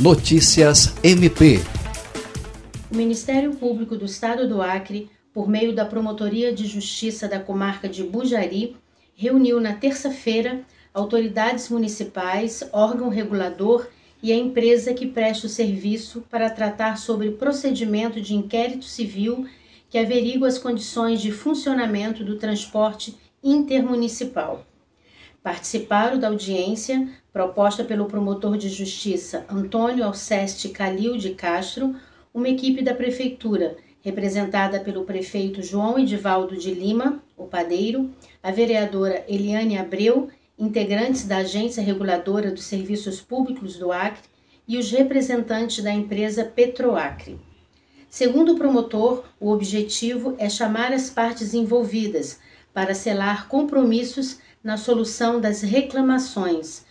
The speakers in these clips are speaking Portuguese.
Notícias MP. O Ministério Público do Estado do Acre, por meio da Promotoria de Justiça da Comarca de Bujari, reuniu na terça-feira autoridades municipais, órgão regulador e a empresa que presta o serviço para tratar sobre procedimento de inquérito civil que averigua as condições de funcionamento do transporte intermunicipal. Participaram da audiência, proposta pelo promotor de justiça Antônio Alceste Calil de Castro, uma equipe da prefeitura, representada pelo prefeito João Edivaldo de Lima, o padeiro, a vereadora Eliane Abreu integrantes da Agência Reguladora dos Serviços Públicos do Acre e os representantes da empresa Petroacre. Segundo o promotor, o objetivo é chamar as partes envolvidas para selar compromissos na solução das reclamações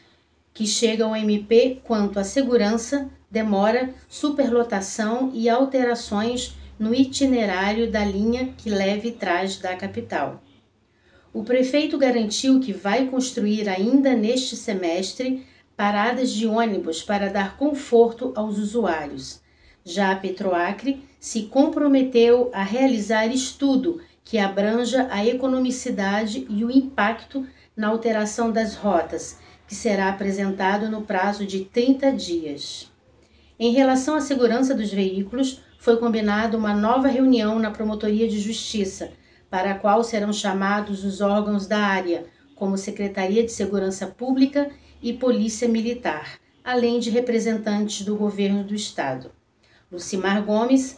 que chegam ao MP quanto à segurança, demora, superlotação e alterações no itinerário da linha que leve trás da capital. O prefeito garantiu que vai construir ainda neste semestre paradas de ônibus para dar conforto aos usuários. Já a Petroacre se comprometeu a realizar estudo que abranja a economicidade e o impacto na alteração das rotas, que será apresentado no prazo de 30 dias. Em relação à segurança dos veículos, foi combinada uma nova reunião na Promotoria de Justiça para a qual serão chamados os órgãos da área, como Secretaria de Segurança Pública e Polícia Militar, além de representantes do governo do Estado. Lucimar Gomes,